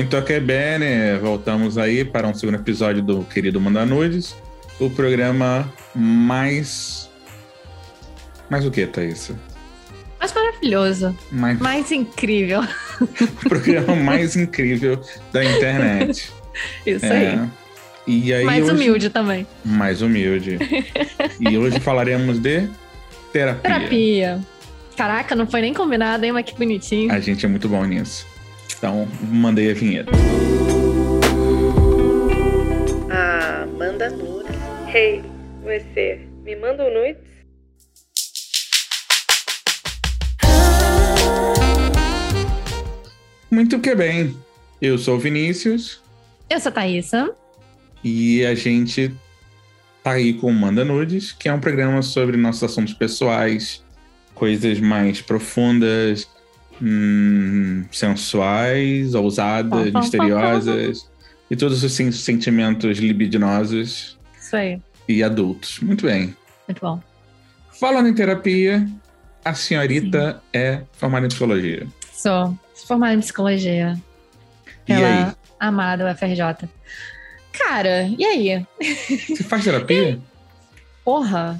Muito que bene, voltamos aí para um segundo episódio do Querido Manda Nudes, o programa mais. Mais o que, Thaís? Mais maravilhoso. Mais... Mais incrível. o programa mais incrível da internet. Isso é. aí. E aí mais hoje... humilde também. Mais humilde. e hoje falaremos de terapia. Terapia. Caraca, não foi nem combinado, hein? Mas que bonitinho. A gente é muito bom nisso. Então, mandei a vinheta. Ah, manda nudes. Hey, você, me manda um nudes? Muito que bem. Eu sou o Vinícius. Eu sou a Thaísa. E a gente tá aí com o Manda Nudes, que é um programa sobre nossos assuntos pessoais, coisas mais profundas, hum, sensuais, ousadas, misteriosas e todos os sentimentos libidinosos. Isso aí. E adultos. Muito bem. Muito bom. Falando em terapia, a senhorita Sim. é formada em psicologia. Sou. Formada em psicologia. E Pela aí? amada UFRJ. Cara, e aí? Você faz terapia? Porra,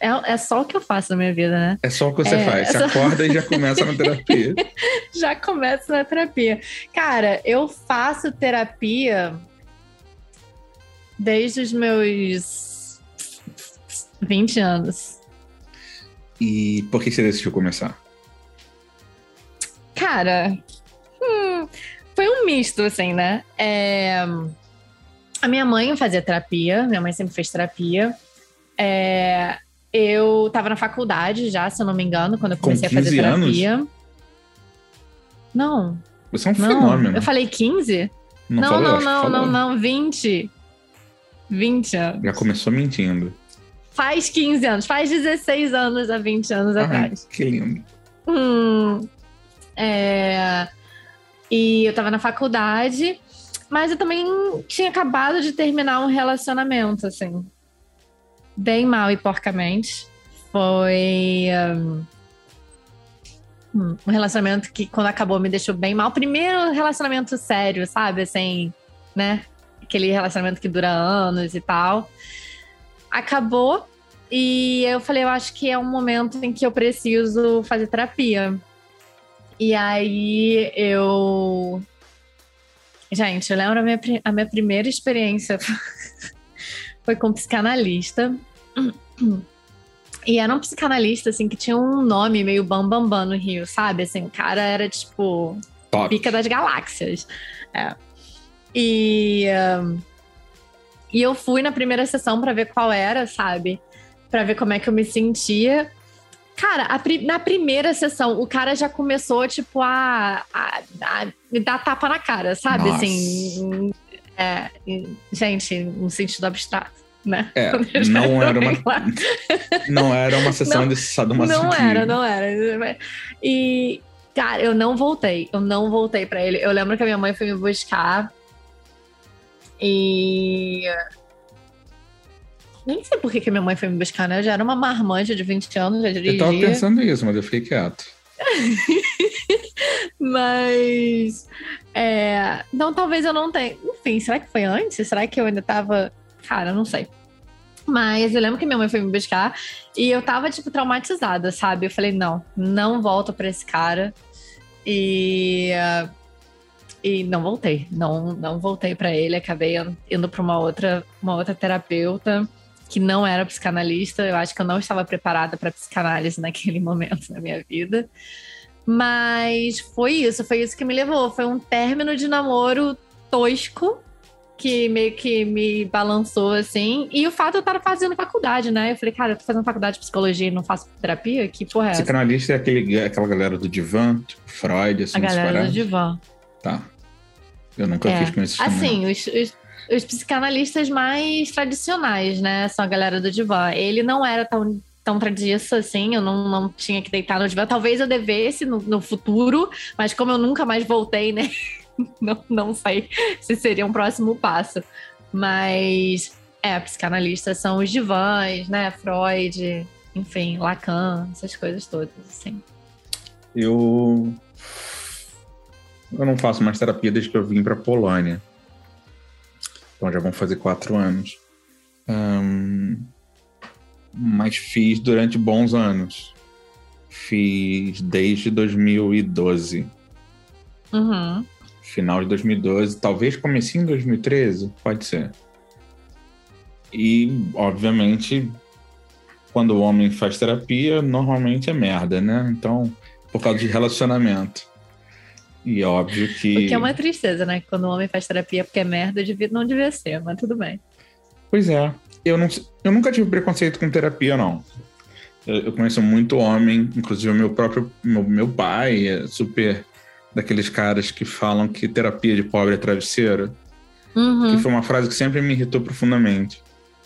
é, é só o que eu faço na minha vida, né? É só o que você é, faz. Você acorda e já começa na terapia. já começa na terapia. Cara, eu faço terapia desde os meus 20 anos. E por que você decidiu começar? Cara, hum, foi um misto, assim, né? É, a minha mãe fazia terapia, minha mãe sempre fez terapia. É, eu tava na faculdade já, se eu não me engano, quando eu comecei a fazer terapia. Anos? Não. Você é um não. fenômeno. Eu falei 15? Não, não, falou, não, não, não, não, 20. 20 anos. Já começou mentindo. Faz 15 anos, faz 16 anos há 20 anos Ai, atrás. Que lindo. Hum, é... E eu tava na faculdade, mas eu também tinha acabado de terminar um relacionamento, assim bem mal e porcamente. Foi um, um relacionamento que, quando acabou, me deixou bem mal. Primeiro relacionamento sério, sabe? Assim, né? Aquele relacionamento que dura anos e tal. Acabou. E eu falei, eu acho que é um momento em que eu preciso fazer terapia. E aí eu. Gente, eu lembro a minha, a minha primeira experiência foi com um psicanalista. E era um psicanalista, assim, que tinha um nome meio bambambam bam, bam no Rio, sabe? Assim, o cara era, tipo, Top. pica das galáxias. É. E, um, e eu fui na primeira sessão para ver qual era, sabe? Para ver como é que eu me sentia. Cara, a, na primeira sessão, o cara já começou, tipo, a, a, a me dar tapa na cara, sabe? Nossa. Assim, é, gente, no sentido abstrato né? É, não era uma, não era uma sessão não, de sadomasoquismo. Não era, não era. E, cara, eu não voltei. Eu não voltei para ele. Eu lembro que a minha mãe foi me buscar e... Nem sei por que, que minha mãe foi me buscar, né? Eu já era uma marmanja de 20 anos, já dirigia. Eu tava pensando nisso, mas eu fiquei quieto. mas... É... Não, talvez eu não tenha... Enfim, será que foi antes? Será que eu ainda tava... Cara, não sei. Mas eu lembro que minha mãe foi me buscar e eu tava, tipo, traumatizada, sabe? Eu falei, não, não volto pra esse cara. E. E não voltei. Não, não voltei para ele. Acabei indo para uma outra, uma outra terapeuta que não era psicanalista. Eu acho que eu não estava preparada para psicanálise naquele momento na minha vida. Mas foi isso, foi isso que me levou. Foi um término de namoro tosco que meio que me balançou, assim. E o fato de eu estar fazendo faculdade, né? Eu falei, cara, eu tô fazendo faculdade de psicologia e não faço terapia? Que porra é essa? Psicanalista é aquele, aquela galera do divã, tipo Freud, assim, A galera do divã. Tá. Eu nunca é. fiz com esses Assim, os, os, os, psicanalistas mais tradicionais, né? São a galera do divã. Ele não era tão tão tradiça assim, eu não, não tinha que deitar no divã. Talvez eu devesse no, no futuro, mas como eu nunca mais voltei, né? não, não sei se seria um próximo passo. Mas, é, psicanalistas são os divãs, né? Freud, enfim, Lacan, essas coisas todas, assim. Eu Eu não faço mais terapia desde que eu vim para Polônia. Então já vão fazer quatro anos. Um, mas fiz durante bons anos. Fiz desde 2012. Uhum. Final de 2012, talvez comecei em 2013, pode ser. E, obviamente, quando o homem faz terapia, normalmente é merda, né? Então, por causa de relacionamento. E óbvio que é uma tristeza, né? Quando o homem faz terapia porque é merda, não devia ser, mas tudo bem. Pois é. Eu, não, eu nunca tive preconceito com terapia, não. Eu, eu conheço muito homem, inclusive meu próprio meu, meu pai é super daqueles caras que falam que terapia de pobre é travesseiro. Uhum. Que foi uma frase que sempre me irritou profundamente.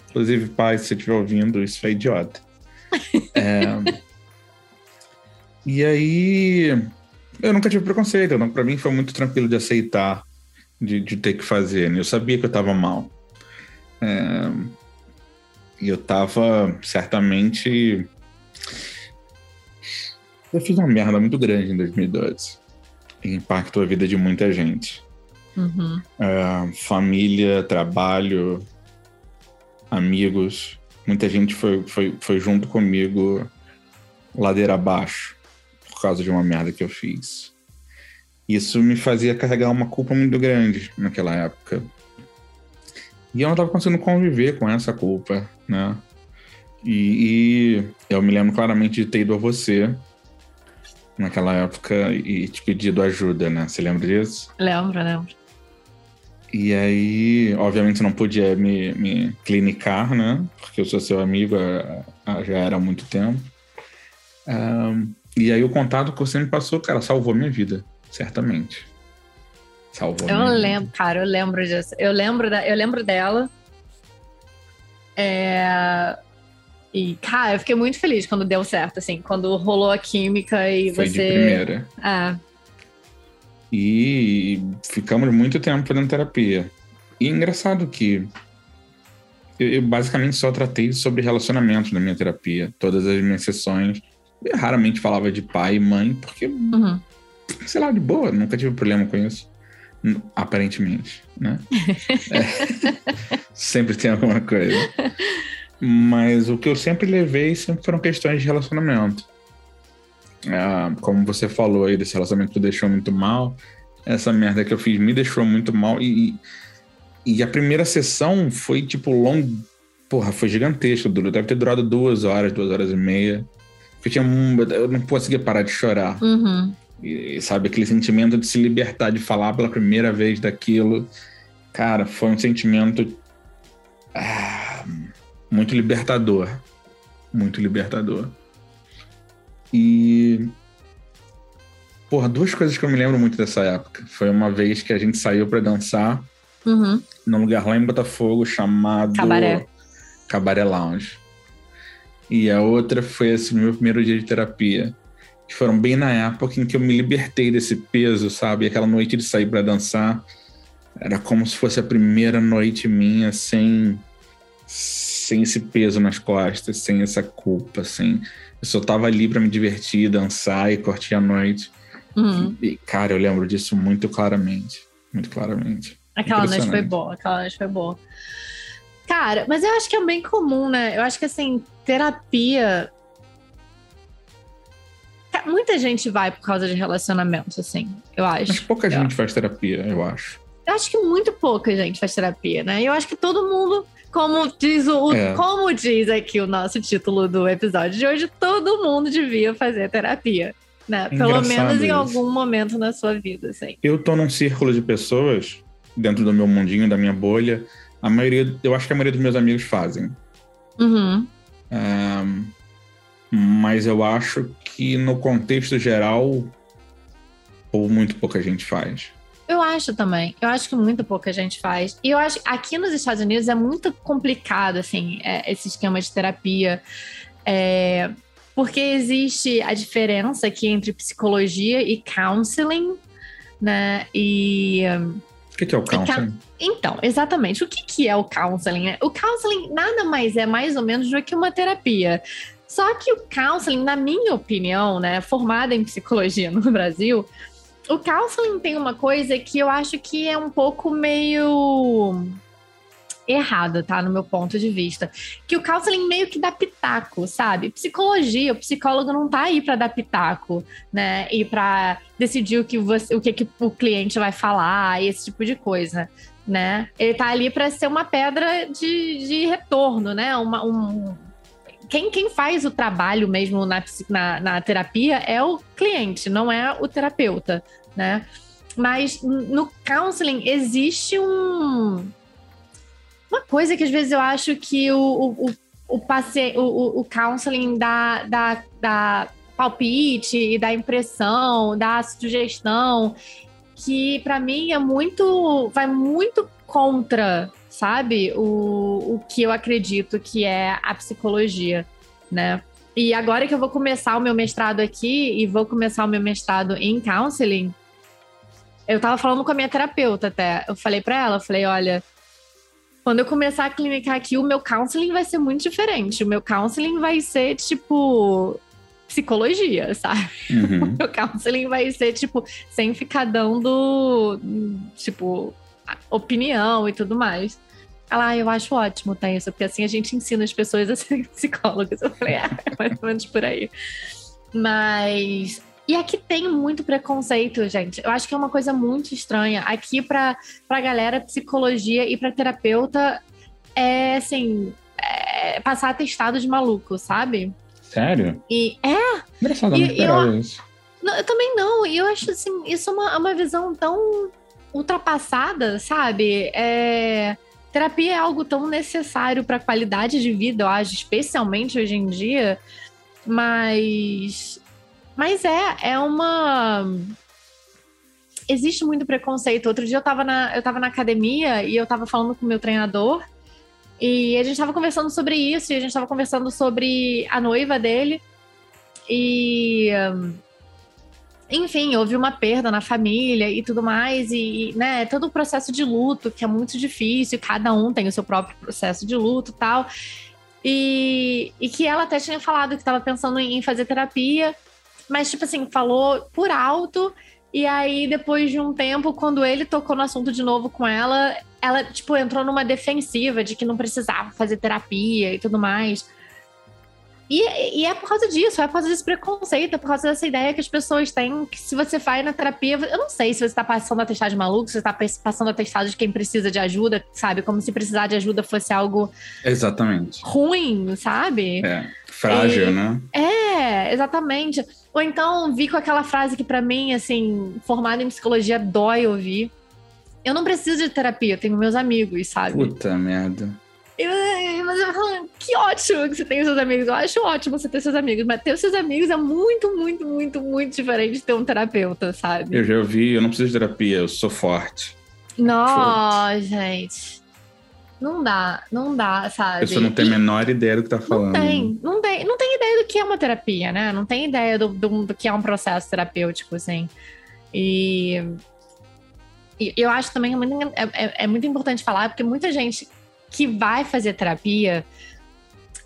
Inclusive, pai, se você estiver ouvindo, isso é idiota. é... E aí, eu nunca tive preconceito. Não, para mim foi muito tranquilo de aceitar, de, de ter que fazer. Né? Eu sabia que eu estava mal. É... E eu estava certamente. Eu fiz uma merda muito grande em 2012. E impactou a vida de muita gente. Uhum. É, família, trabalho, amigos. Muita gente foi, foi, foi junto comigo ladeira abaixo por causa de uma merda que eu fiz. Isso me fazia carregar uma culpa muito grande naquela época. E eu não estava conseguindo conviver com essa culpa, né? E, e, eu me lembro claramente de ter ido a você naquela época e te pedido ajuda, né? Você lembra disso? Lembro, lembro. E aí, obviamente, não podia me, me clinicar, né? Porque eu sou seu amigo já era há muito tempo. Um, e aí, o contato que você me passou, cara, salvou minha vida, certamente. Salvou Eu lembro, cara, eu lembro disso. Eu lembro, da, eu lembro dela. É... E, cara, eu fiquei muito feliz quando deu certo, assim, quando rolou a química e Foi você. de primeira. É. E ficamos muito tempo fazendo terapia. E é engraçado que eu, eu basicamente só tratei sobre relacionamentos na minha terapia. Todas as minhas sessões. Eu raramente falava de pai e mãe, porque, Uhum. sei lá, de boa, nunca tive problema com isso. N- Aparentemente, né? É. Sempre tem alguma coisa. Mas o que eu sempre levei sempre foram questões de relacionamento. Ah, como você falou aí desse relacionamento que deixou muito mal, essa merda que eu fiz me deixou muito mal. E, e, a primeira sessão foi tipo longo. Porra, foi gigantesco. durou- Deve ter durado duas horas, duas horas e meia. Eu, tinha, um- eu não conseguia parar de chorar. Uhum. E, sabe, aquele sentimento de se libertar, de falar pela primeira vez daquilo. Cara, foi um sentimento ah, muito libertador. Muito libertador. E. Porra, duas coisas que eu me lembro muito dessa época. Foi uma vez que a gente saiu pra dançar Uhum. num lugar lá em Botafogo chamado Cabaré. Cabaré Lounge. E a outra foi esse meu primeiro dia de terapia. Que foram bem na época em que eu me libertei desse peso, sabe? Aquela noite de sair pra dançar. Era como se fosse a primeira noite minha sem, sem esse peso nas costas, sem essa culpa, sem. Eu só tava ali pra me divertir, dançar e curtir a noite. Uhum. E, cara, eu lembro disso muito claramente. Muito claramente. Aquela noite foi boa, aquela noite foi boa. Cara, mas eu acho que é bem comum, né? Eu acho que assim, terapia. Muita gente vai por causa de relacionamentos, assim, eu Mas acho. pouca Eu- gente faz terapia, eu acho. Eu acho que muito pouca gente faz terapia, né? E eu acho que todo mundo, como diz o, É. como diz aqui o nosso título do episódio de hoje, todo mundo devia fazer terapia, né? Pelo Engraçado menos em isso. algum momento na sua vida, assim. Eu tô num círculo de pessoas, dentro do meu mundinho, da minha bolha. A maioria, eu acho que a maioria dos meus amigos fazem. Uhum. Ahn, mas eu acho que no contexto geral, ou muito pouca gente faz. Eu acho também. Eu acho que muito pouca gente faz. E eu acho que aqui nos Estados Unidos é muito complicado, assim, é, esse esquema de terapia. É, porque existe a diferença aqui entre psicologia e counseling, né? E. O que, que é o counseling? Então, exatamente. O que, que é o counseling? né? O counseling nada mais é mais ou menos do que uma terapia. Só que o counseling, na minha opinião, né, formada em psicologia no Brasil, o counseling tem uma coisa que eu acho que é um pouco meio errada, tá? No meu ponto de vista. Que o counseling meio que dá pitaco, sabe? Psicologia, o psicólogo não tá aí para dar pitaco, né? E para decidir o que, você, o que, que o cliente vai falar, esse tipo de coisa. Né? Ele tá ali para ser uma pedra de, de retorno, né? Uma, um, quem, quem faz o trabalho mesmo na, na, na terapia é o cliente, não é o terapeuta, né? Mas no counseling existe um, uma coisa que às vezes eu acho que o, o, o, paciente, o, o counseling dá, dá, dá palpite dá impressão, dá sugestão, que para mim é muito. vai muito contra, sabe, o, o que eu acredito que é a psicologia, né? E agora que eu vou começar o meu mestrado aqui e vou começar o meu mestrado em counseling, eu tava falando com a minha terapeuta até. Eu falei para ela, eu falei, olha, quando eu começar a clinicar aqui, o meu counseling vai ser muito diferente. O meu counseling vai ser tipo psicologia, sabe? Uhum. O meu counseling vai ser tipo sem ficar dando tipo opinião e tudo mais. Ela, ah, eu acho ótimo, tá isso, porque assim a gente ensina as pessoas a serem psicólogas. Eu falei, ah, é mais ou menos por aí. Mas e aqui tem muito preconceito, gente. Eu acho que é uma coisa muito estranha. Aqui, pra, pra galera, psicologia e pra terapeuta, é assim. É passar atestado de maluco, sabe? Sério? E é. Engraçado, eu não esperava eu, isso. Não, eu também não. E eu acho assim, isso é uma, uma visão tão ultrapassada, sabe? É, terapia é algo tão necessário para a qualidade de vida, eu acho, especialmente hoje em dia. Mas mas é, é uma. Existe muito preconceito. Outro dia eu tava na, eu tava na academia e eu tava falando com o meu treinador. E a gente tava conversando sobre isso, e a gente tava conversando sobre a noiva dele. E. Enfim, houve uma perda na família e tudo mais, e, né, todo o processo de luto, que é muito difícil, cada um tem o seu próprio processo de luto tal. E, e que ela até tinha falado que estava pensando em fazer terapia, mas, tipo assim, falou por alto. E aí, depois de um tempo, quando ele tocou no assunto de novo com ela, ela, tipo, entrou numa defensiva de que não precisava fazer terapia e tudo mais. E, e, é por causa disso, é por causa desse preconceito, é por causa dessa ideia que as pessoas têm que se você vai na terapia, eu não sei se você está passando atestado de maluco, se você está passando atestado de quem precisa de ajuda, sabe? Como se precisar de ajuda fosse algo exatamente ruim, sabe? É, frágil, e, né? É, exatamente. Ou então vi com aquela frase que para mim, assim, formada em psicologia dói ouvir. Eu não preciso de terapia, eu tenho meus amigos, sabe? Puta merda. Eu, mas eu falo, que ótimo que você tem seus amigos. Eu acho ótimo você ter seus amigos, mas ter seus amigos é muito, muito, muito, muito diferente de ter um terapeuta, sabe? Eu já ouvi, eu não preciso de terapia, eu sou forte. Não, gente. Não dá, não dá, sabe? A pessoa não tem a menor ideia do que tá falando. Não tem, não tem, não tem ideia do que é uma terapia, né? Não tem ideia do, do, do que é um processo terapêutico, assim. E, e eu acho também é muito, é, é muito importante falar, porque muita gente que vai fazer terapia,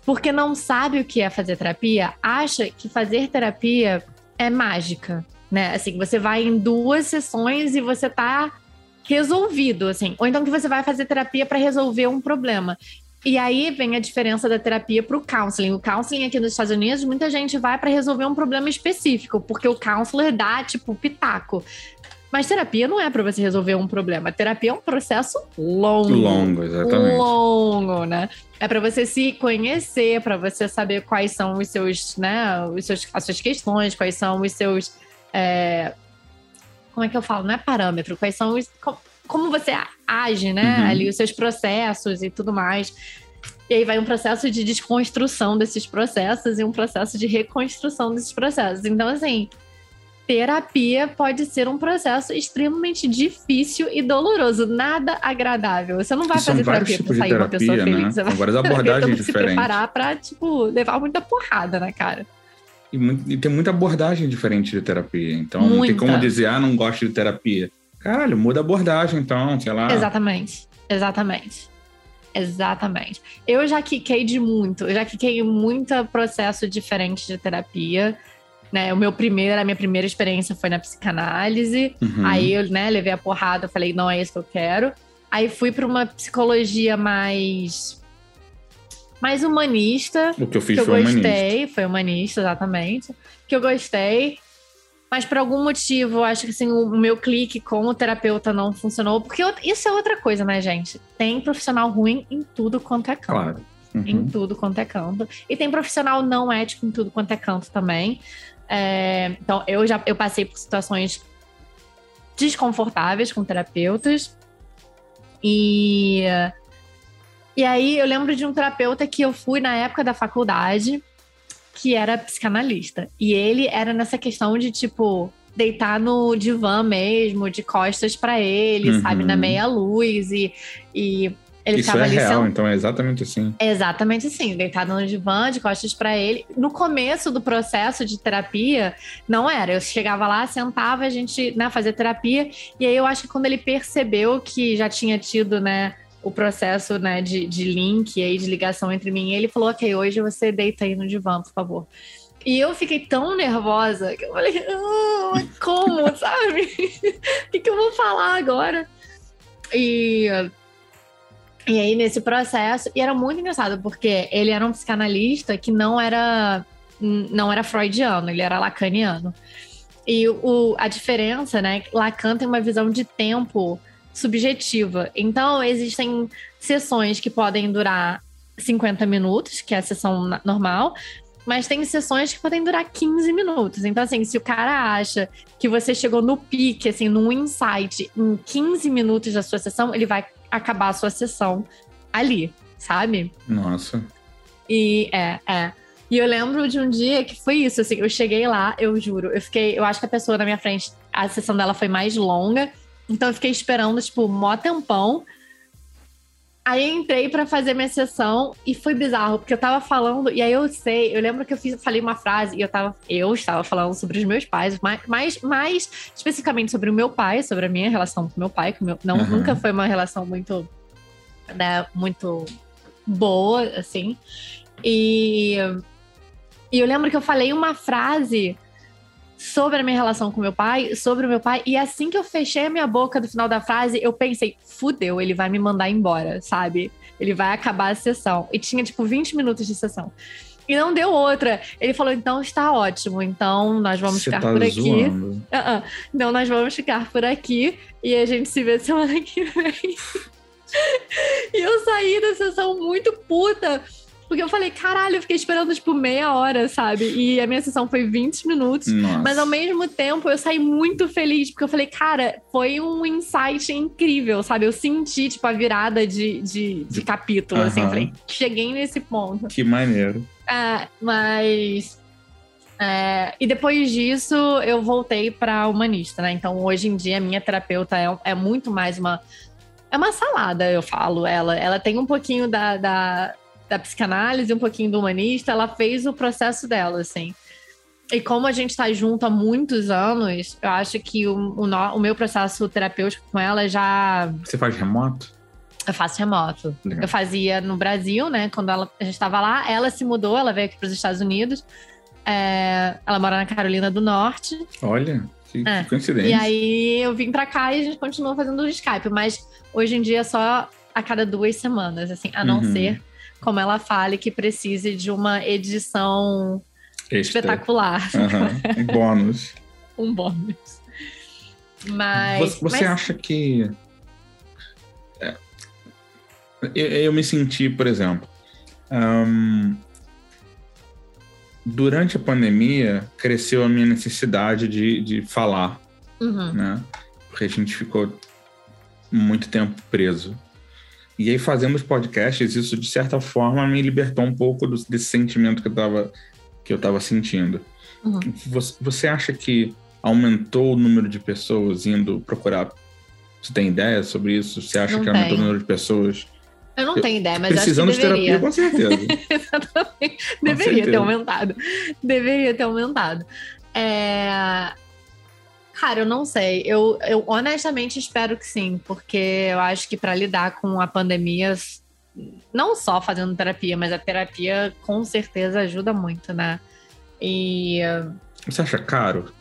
porque não sabe o que é fazer terapia, acha que fazer terapia é mágica, né? Assim, você vai em duas sessões e você tá resolvido, assim. Ou então que você vai fazer terapia para resolver um problema. E aí vem a diferença da terapia para o counseling. O counseling aqui nos Estados Unidos, muita gente vai para resolver um problema específico, porque o counselor dá, tipo, pitaco. Mas terapia não é para você resolver um problema. Terapia é um processo longo. Longo, exatamente. Longo, né? É para você se conhecer, para você saber quais são os seus, né, os seus, as suas questões, quais são os seus. É... Como é que eu falo? Não é parâmetro, quais são os. Como você age, né? Uhum. Ali, os seus processos e tudo mais. E aí vai um processo de desconstrução desses processos e um processo de reconstrução desses processos. Então, assim, terapia pode ser um processo extremamente difícil e doloroso, nada agradável. Você não vai fazer terapia pra sair terapia, uma pessoa feliz. Né? Você vai Agora as abordagens diferentes. se preparar pra, tipo, levar muita porrada na cara. E, muito, e, tem muita abordagem diferente de terapia. Então muita. não tem como dizer, ah, não gosto de terapia. Caralho, muda a abordagem, então, sei lá. Exatamente. Exatamente. Exatamente. Eu já quiquei de muito, eu já quiquei muito processo diferente de terapia. Né, o meu primeiro, a minha primeira experiência foi na psicanálise. Uhum. Aí eu, né, levei a porrada, falei, não é isso que eu quero. Aí fui para uma psicologia mais mais humanista, O que eu fiz que eu foi humanista. gostei, foi humanista, exatamente. Que eu gostei. Mas por algum motivo, eu acho que assim, o meu clique com o terapeuta não funcionou. Porque isso é outra coisa, né, gente? Tem profissional ruim em tudo quanto é canto. Claro. Uhum. Em tudo quanto é canto. E tem profissional não ético em tudo quanto é canto também. É, então, eu já eu passei por situações desconfortáveis com terapeutas. E, e aí eu lembro de um terapeuta que eu fui na época da faculdade, que era psicanalista. E ele era nessa questão de, tipo, deitar no divã mesmo, de costas pra ele, Uhum. sabe, na meia luz. E, e ele Isso é ali real, então é exatamente assim. Exatamente assim, deitado no divã, de costas pra ele. No começo do processo de terapia, não era. Eu chegava lá, sentava, a gente né, fazia terapia. E aí eu acho que quando ele percebeu que já tinha tido, né, o processo né, de, de link aí, de ligação entre mim e ele, falou: Ok, hoje você deita aí no divã, por favor. E eu fiquei tão nervosa que eu falei, mas como, sabe? O que, que eu vou falar agora? E e aí, nesse processo, e era muito engraçado, porque ele era um psicanalista que não era, não era freudiano, ele era lacaniano. E o, a diferença, né? Lacan tem uma visão de tempo subjetiva. Então, existem sessões que podem durar 50 minutos, que é a sessão normal, mas tem sessões que podem durar 15 minutos. Então, assim, se o cara acha que você chegou no pique, assim, num insight em 15 minutos da sua sessão, ele vai acabar a sua sessão ali, sabe? Nossa. E é, é. E eu lembro de um dia que foi isso, assim, eu cheguei lá, eu juro, eu fiquei, eu acho que a pessoa na minha frente, a sessão dela foi mais longa, então eu fiquei esperando, tipo, mó tempão. Aí eu entrei pra fazer minha sessão e foi bizarro, porque eu tava falando, e aí eu sei, eu lembro que eu fiz, falei uma frase e eu tava, eu estava falando sobre os meus pais, mais, mais, mais especificamente sobre o meu pai, sobre a minha relação com o meu pai, que meu, não, Uhum. nunca foi uma relação muito, né, muito boa, assim. E, e eu lembro que eu falei uma frase sobre a minha relação com meu pai, sobre o meu pai, e assim que eu fechei a minha boca do final da frase, eu pensei, fudeu, ele vai me mandar embora, sabe? Ele vai acabar a sessão. E tinha, tipo, 20 minutos de sessão. E não deu outra. Ele falou, então está ótimo, então nós vamos Você ficar tá por aqui. Ah, ah. Então nós vamos ficar por aqui e a gente se vê semana que vem. e eu saí da sessão muito puta. Porque eu falei, caralho, eu fiquei esperando tipo meia hora, sabe? E a minha sessão foi 20 minutos. Nossa. Mas ao mesmo tempo eu saí muito feliz, porque eu falei, cara, foi um insight incrível, sabe? Eu senti, tipo, a virada de, de, de capítulo, assim. Eu Aham. falei, cheguei nesse ponto. Que maneiro. É, mas. é, e depois disso, eu voltei para humanista, né? Então, hoje em dia, a minha terapeuta é, é muito mais uma. É uma salada, eu falo. Ela, ela tem um pouquinho da, da, da psicanálise, um pouquinho do humanista. Ela fez o processo dela, assim. E como a gente está junto há muitos anos, eu acho que o, o, no- o meu processo terapêutico com ela já Você faz remoto? eu faço remoto. Legal. Eu fazia no Brasil, né? Quando ela, a gente estava lá, ela se mudou, ela veio aqui para os Estados Unidos. É, ela mora na Carolina do Norte. Olha, que, que É. coincidência. E aí eu vim para cá e a gente continua fazendo o Skype. Mas hoje em dia é só a cada duas semanas, assim, a não Uhum. ser como ela fale que precise de uma edição Extra. espetacular, Aham. Um bônus. um bônus. Mas. Você, mas- acha que. É, eu, eu me senti, por exemplo. ahn, durante a pandemia, cresceu a minha necessidade de, de falar, Uhum. né? Porque a gente ficou muito tempo preso. E aí, fazendo os podcasts, isso de certa forma me libertou um pouco do- desse sentimento que eu tava, que eu tava sentindo. Uhum. Você, você acha que aumentou o número de pessoas indo procurar? Você tem ideia sobre isso? Você acha Não que aumentou o número de pessoas Eu não Eu- tenho ideia, mas eu acho precisando que de terapia? deveria. Com certeza. Exatamente. Deveria ter certeza. aumentado. Deveria ter aumentado. É... Cara, eu não sei. Eu, eu honestamente espero que sim, porque eu acho que para lidar com a pandemia, não só fazendo terapia, mas a terapia com certeza ajuda muito, né? E Você acha caro?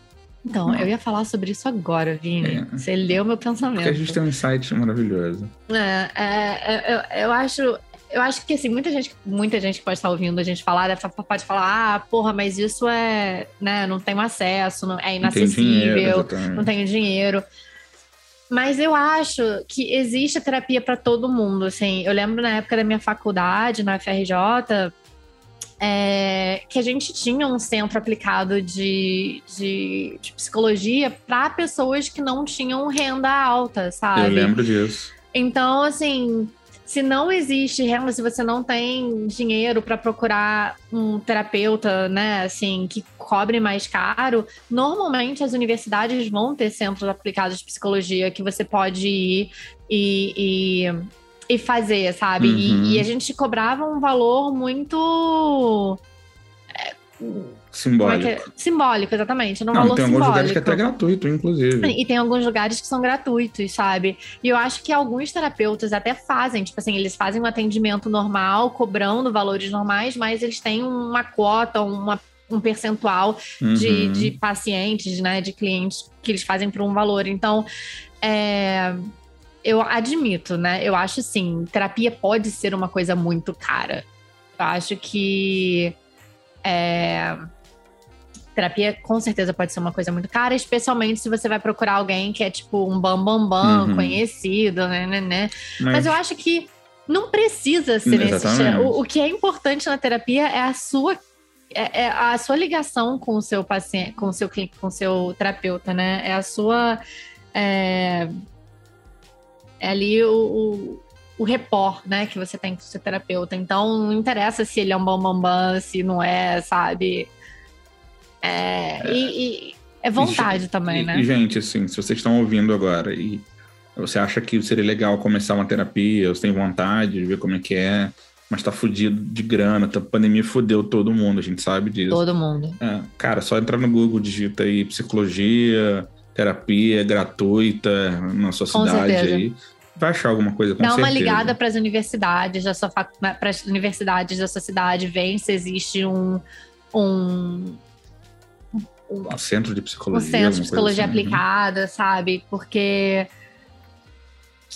Então, Não. eu ia falar sobre isso agora, Vini. É. Você leu meu pensamento. Porque a gente tem um insight maravilhoso. É, é, é, eu, eu acho. Eu acho que assim, muita gente, muita gente que pode estar ouvindo a gente falar, deve- pode falar, ah, porra, mas isso é, né, não tenho acesso, não, é Não tem dinheiro, inacessível, não tenho dinheiro. Mas eu acho que existe terapia para todo mundo, assim. Eu lembro na época da minha faculdade, na FRJ, é, que a gente tinha um centro aplicado de, de, de psicologia para pessoas que não tinham renda alta, sabe? Eu lembro disso. Então, assim, se não existe renda, se você não tem dinheiro para procurar um terapeuta, né, assim, que cobre mais caro, normalmente as universidades vão ter centros aplicados de psicologia que você pode ir e, e, e fazer, sabe? E- Uhum. E, a gente cobrava um valor muito. É Simbólico. que é? Simbólico, exatamente. Não, valor tem alguns simbólico. lugares que é até gratuito, inclusive. E tem alguns lugares que são gratuitos, sabe? E eu acho que alguns terapeutas até fazem, tipo assim, eles fazem um atendimento normal, cobrando valores normais, mas eles têm uma cota, uma, um percentual de, Uhum. de pacientes, né, de clientes que eles fazem por um valor. Então, é, eu admito, né? Eu acho sim, terapia pode ser uma coisa muito cara. Eu acho que é, terapia com certeza pode ser uma coisa muito cara, especialmente se você vai procurar alguém que é tipo um bambambam, bam, bam, Uhum. conhecido, né, né, né. Mas, Mas eu acho que não precisa ser nesse. O, o que é importante na terapia é a sua é, é a sua ligação com o seu paciente, com o seu cliente, com o seu terapeuta, né? É a sua é, é ali o, o, repor, né, que você tem com seu terapeuta. Então não interessa se ele é um bambambam, bam, bam, se não é, sabe? É, E, e é vontade E- também, e, né? E, gente, assim, se vocês estão ouvindo agora e você acha que seria legal começar uma terapia, você tem vontade de ver como é que é, mas tá fudido de grana, tá, a pandemia fudeu todo mundo, a gente sabe disso. Todo mundo. É, cara, só entrar no Google, digita aí psicologia, terapia gratuita na sua Com cidade certeza. aí. Vai achar alguma coisa com Dá uma certeza. ligada para as universidades da sua para as universidades da sua cidade, vê se existe um um, um, Um centro de um psicologia. centro de psicologia assim. aplicada, sabe? Porque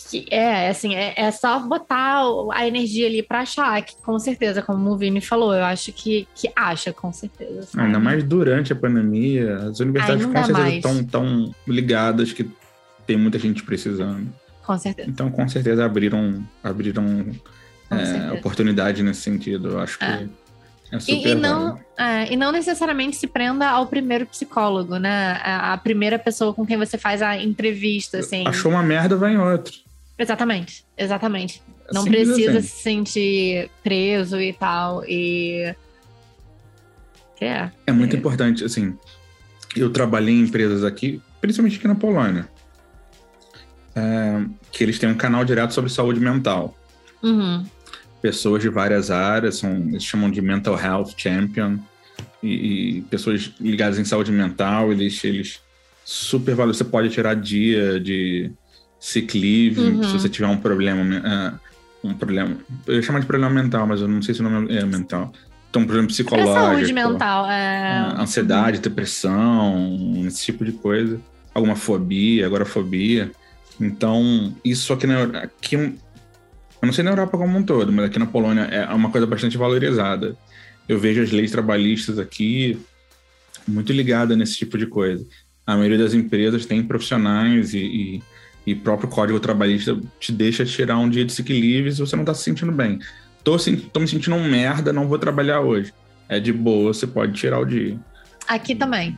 que é assim, é, é só botar a energia ali para achar, que com certeza, como o Vini falou, eu acho que, que acha, com certeza. sabe? Ainda mais durante a pandemia, as universidades com certeza estão tão ligadas que tem muita gente precisando. Com certeza. Então, com certeza, abriram, abriram é, certeza. oportunidade nesse sentido. Eu acho que É. é, E, e não, é, e não necessariamente se prenda ao primeiro psicólogo, né? A, a primeira pessoa com quem você faz a entrevista, assim. Achou uma merda, vai em outro. Exatamente, exatamente. Não Simples precisa assim. se sentir preso e tal. E. É. É muito É. importante, assim. Eu trabalhei em empresas aqui, principalmente aqui na Polônia, é, que eles têm um canal direto sobre saúde mental. Uhum. Pessoas de várias áreas, são, eles chamam de mental health champion, e, e pessoas ligadas em saúde mental, eles, eles super valorizam. Você pode tirar dia de sick leave Uhum. se você tiver um problema, é, um problema. Eu ia chamar de problema mental, mas eu não sei se o nome é mental. Então, um problema Pra psicológico. saúde mental. É... Ah, ansiedade, depressão, esse tipo de coisa. Alguma fobia, agorafobia. Então, isso aqui na aqui, eu não sei na Europa como um todo, mas aqui na Polônia é uma coisa bastante valorizada. Eu vejo as leis trabalhistas aqui muito ligada nesse tipo de coisa. A maioria das empresas tem profissionais e, e, e próprio código trabalhista te deixa tirar um dia de sick leave se você não está se sentindo bem. Tô, tô me sentindo um merda, não vou trabalhar hoje. É de boa, você pode tirar o dia. Aqui também.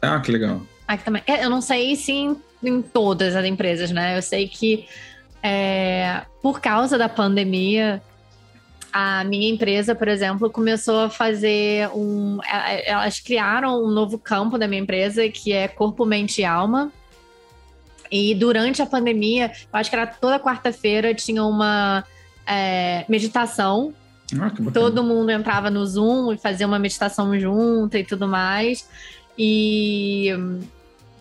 Ah, que legal. Aqui também. É, Eu não sei se em, em todas as empresas, né? Eu sei que é, por causa da pandemia, a minha empresa, por exemplo, começou a fazer um. é, Elas criaram um novo campo da minha empresa que é corpo, mente e alma. E durante a pandemia, eu acho que era toda quarta-feira, tinha uma é, meditação Ah, todo mundo entrava no Zoom e fazia uma meditação junto e tudo mais. E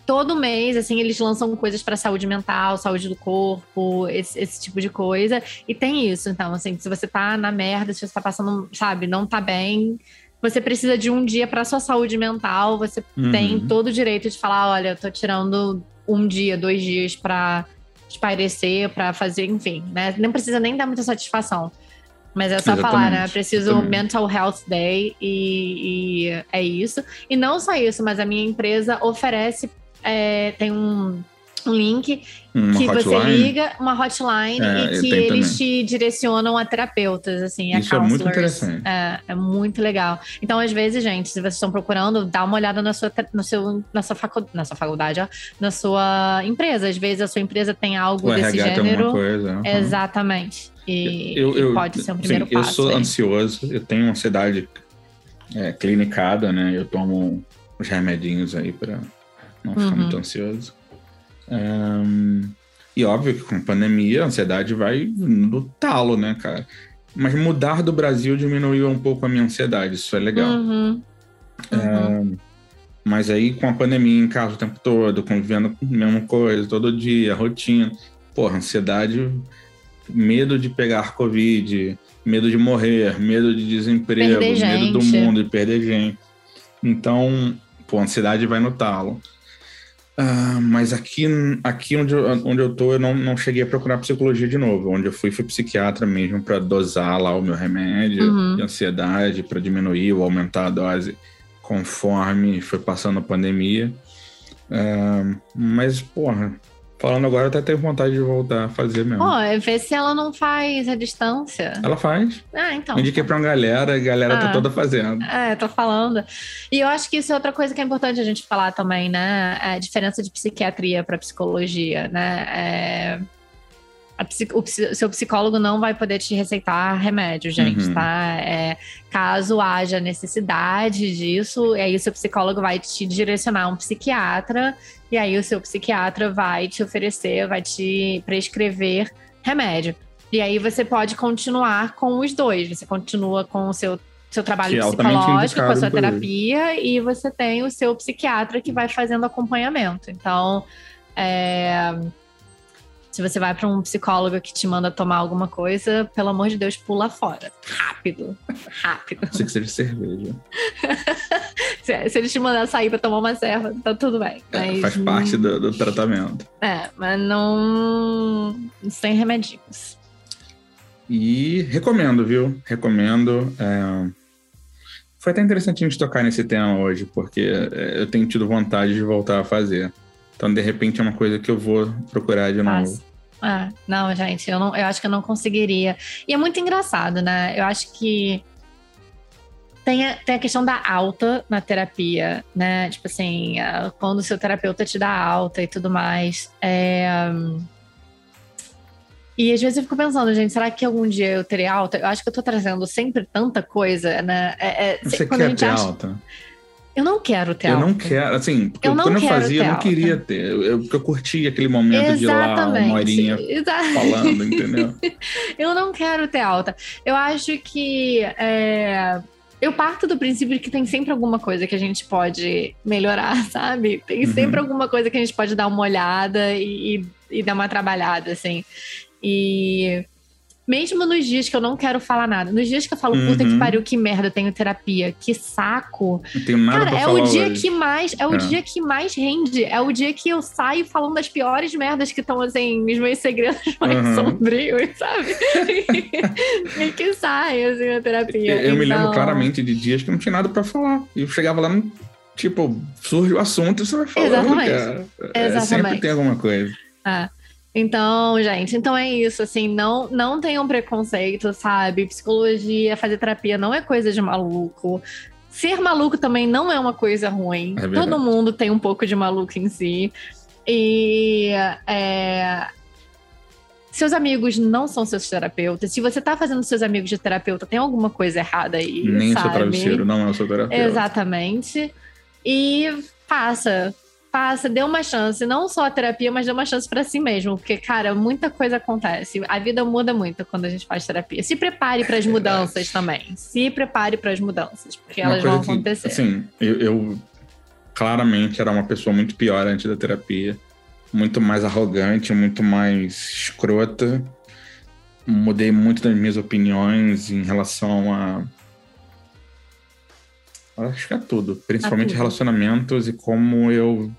todo mês, assim, eles lançam coisas para saúde mental, saúde do corpo, esse, esse tipo de coisa. E tem isso, então, assim, se você tá na merda, se você tá passando, sabe, não tá bem, você precisa de um dia para sua saúde mental, você Uhum. tem todo o direito de falar, olha, eu tô tirando um dia, dois dias para espairecer, para fazer, enfim, né? Não precisa nem dar muita satisfação. Mas é só falar, né? Exatamente, Preciso exatamente. Mental Health Day e, e é isso. E não só isso, mas a minha empresa oferece, é, tem um, um link Uma que você hotline. liga, uma hotline, É, e eu que eles também. te direcionam a terapeutas, assim, a Isso é muito counselors. interessante. É, é muito legal. Então, às vezes, gente, se vocês estão procurando, dá uma olhada na sua, no seu, na, sua facu, na sua faculdade, ó, na sua empresa. Às vezes a sua empresa tem algo O desse RH gênero. coisa. uhum. Exatamente. E, Eu- e eu- pode ser um primeiro sim, Eu passo. sou aí. ansioso, eu tenho ansiedade é, clinicada, né? Eu tomo os remedinhos aí pra não ficar Uhum. muito ansioso. Ahn, e óbvio que com pandemia a ansiedade vai no talo, né, cara? Mas mudar do Brasil diminuiu um pouco a minha ansiedade, isso é legal. Uhum. Uhum. Mas aí com a pandemia em casa o tempo todo, convivendo com a mesma coisa, todo dia, rotina. Porra, ansiedade, medo de pegar Covid, medo de morrer, medo de desemprego, medo do mundo, de perder gente. Então, pô, a ansiedade vai no talo. Ah, mas aqui, aqui onde, eu, onde eu tô, eu não, não cheguei a procurar psicologia de novo. Onde eu fui, fui psiquiatra mesmo para dosar lá o meu remédio Uhum. de ansiedade, para diminuir ou aumentar a dose conforme foi passando a pandemia. Ah, mas, porra, falando agora, até tenho vontade de voltar a fazer mesmo. Pô, vê se ela não faz a distância. Ela faz. Ah, então. Eu indiquei pra uma galera, a galera tá Ah. toda fazendo. É, tô falando. E eu acho que isso é outra coisa que é importante a gente falar também, né? É a diferença de psiquiatria para psicologia, né? É, o psi- seu psicólogo não vai poder te receitar remédio, gente, Uhum. tá? É, caso haja necessidade disso, aí o seu psicólogo vai te direcionar a um psiquiatra, e aí o seu psiquiatra vai te oferecer, vai te prescrever remédio. E aí você pode continuar com os dois. Você continua com o seu, seu trabalho Que é psicológico, com a sua ele. terapia, e você tem o seu psiquiatra que vai fazendo acompanhamento. Então, é, se você vai para um psicólogo que te manda tomar alguma coisa, pelo amor de Deus, pula fora. Rápido. Rápido. Sei que seja cerveja. Se, se ele te mandar sair para tomar uma serva, tá tudo bem. É, Mas, faz parte do, do tratamento. É, mas não. Sem remedinhos. E recomendo, viu? Recomendo. é, Foi até interessante a gente tocar nesse tema hoje, porque é, eu tenho tido vontade de voltar a fazer. Então, de repente, é uma coisa que eu vou procurar de novo. Ah, não, gente, eu, não, eu acho que eu não conseguiria. E é muito engraçado, né? Eu acho que tem a, tem a questão da alta na terapia, né? Tipo assim, quando o seu terapeuta te dá alta e tudo mais. É, E às vezes eu fico pensando, gente, será que algum dia eu terei alta? Eu acho que eu tô trazendo sempre tanta coisa, né? É, é, Você quer ter acha- alta? Eu não quero ter Eu não quero, assim, porque Eu quando eu fazia, eu não alta. queria ter. Eu, eu, porque eu curti aquele momento de ir lá, Exatamente. uma horinha Exa- falando, entendeu? Eu não quero ter alta. Eu acho que é, eu parto do princípio de que tem sempre alguma coisa que a gente pode melhorar, sabe? Tem Uhum. sempre alguma coisa que a gente pode dar uma olhada e, e- e dar uma trabalhada, assim. E mesmo nos dias que eu não quero falar nada, nos dias que eu falo, puta que Uhum. pariu, que merda, tenho terapia, que saco. Não tenho nada Cara, pra é falar o dia hoje. que mais, é o É. dia que mais rende. É o dia que eu saio falando das piores merdas que estão assim, nos meus segredos mais Uhum. sombrios, sabe? e que sai assim a terapia. Eu, eu me lembro Então, claramente de dias que não tinha nada pra falar. E eu chegava lá, não- tipo, surge o assunto e você vai falando, Exatamente. cara. É, Exatamente. sempre tem alguma coisa. é. Então, gente, então é isso, assim, não, não tenham preconceito, sabe? Psicologia, fazer terapia não é coisa de maluco. Ser maluco também não é uma coisa ruim. É. Todo mundo tem um pouco de maluco em si. E é, seus amigos não são seus terapeutas. Se você tá fazendo seus amigos de terapeuta, tem alguma coisa errada aí, Nem sabe? seu travesseiro, não é o seu terapeuta. Exatamente. E faça, faça, dê uma chance, não só a terapia, mas dê uma chance pra si mesmo, porque cara, muita coisa acontece. A vida muda muito quando a gente faz terapia. Se prepare para as É mudanças também. Se prepare para as mudanças, porque Uma elas vão que, acontecer. Assim, eu, eu claramente era uma pessoa muito pior antes da terapia. Muito mais arrogante, muito mais escrota. Mudei muito das minhas opiniões em relação a Acho que é tudo. Principalmente tudo. relacionamentos e como eu.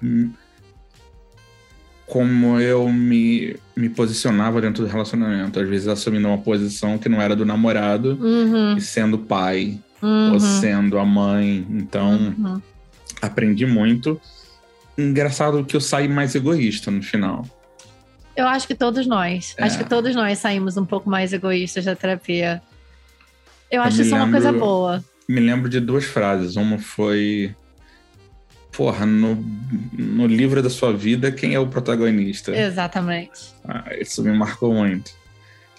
Como eu me, me posicionava dentro do relacionamento. Às vezes assumindo uma posição que não era do namorado Uhum, e sendo pai uhum, ou sendo a mãe. Então, uhum. aprendi muito. Engraçado que eu saí mais egoísta no final. Eu acho que todos nós. É. Acho que todos nós saímos um pouco mais egoístas da terapia. Eu, Eu acho isso uma coisa lembro- boa. Me lembro de duas frases. Uma foi. Porra, no, no livro da sua vida, quem é o protagonista? Exatamente. Ah, isso me marcou muito.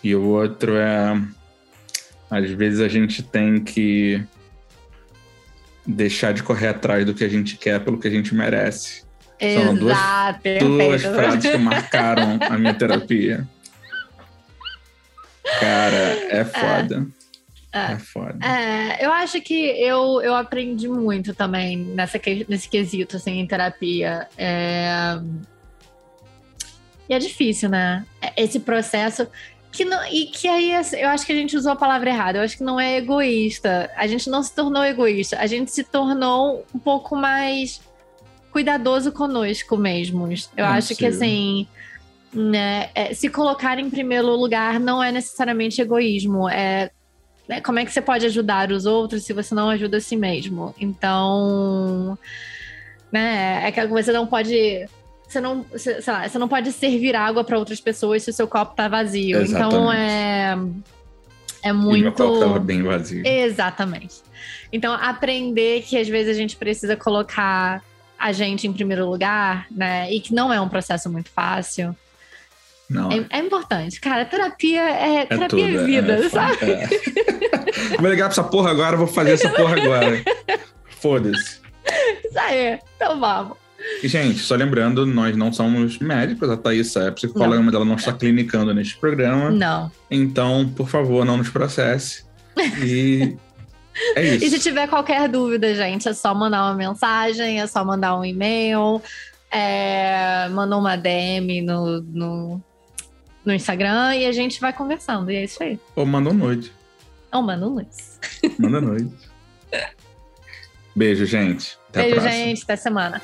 E o outro é. Às vezes a gente tem que deixar de correr atrás do que a gente quer pelo que a gente merece. São duas- Duas frases que marcaram a minha terapia. Cara, é foda. É. É, foda. É, eu acho que eu, eu aprendi muito também nessa, nesse quesito, assim, em terapia. É... E é difícil, né? Esse processo. Que não, e que aí assim, eu acho que a gente usou a palavra errada. Eu acho que não é egoísta. A gente não se tornou egoísta. A gente se tornou um pouco mais cuidadoso conosco mesmos. Eu É acho que assim. Né, é, se colocar em primeiro lugar não é necessariamente egoísmo. É né, como é que você pode ajudar os outros se você não ajuda a si mesmo? Então, né, é que você não pode. Você não, sei lá, você não pode servir água para outras pessoas se o seu copo tá vazio. Então é é E meu muito copo tava bem vazio. Exatamente. Então, aprender que às vezes a gente precisa colocar a gente em primeiro lugar, né? E que não é um processo muito fácil. Não, É, é importante. Cara, terapia é, é terapia tudo. é vida, é, sabe? é. Vou ligar pra essa porra agora, vou fazer essa porra agora. Foda-se. Isso aí. Então vamos. E, gente, só lembrando, nós não somos médicos, a Thaís é psicóloga, mas ela não está clinicando neste programa. Não. Então, por favor, não nos processe. E é isso. E se tiver qualquer dúvida, gente, é só mandar uma mensagem, é só mandar um e-mail, é, mandar uma DM no, no, no Instagram e a gente vai conversando. E é isso aí. Ou manda um nude. Ou manda um. Manda nude. Beijo, gente. Até Beijo, gente. Até semana.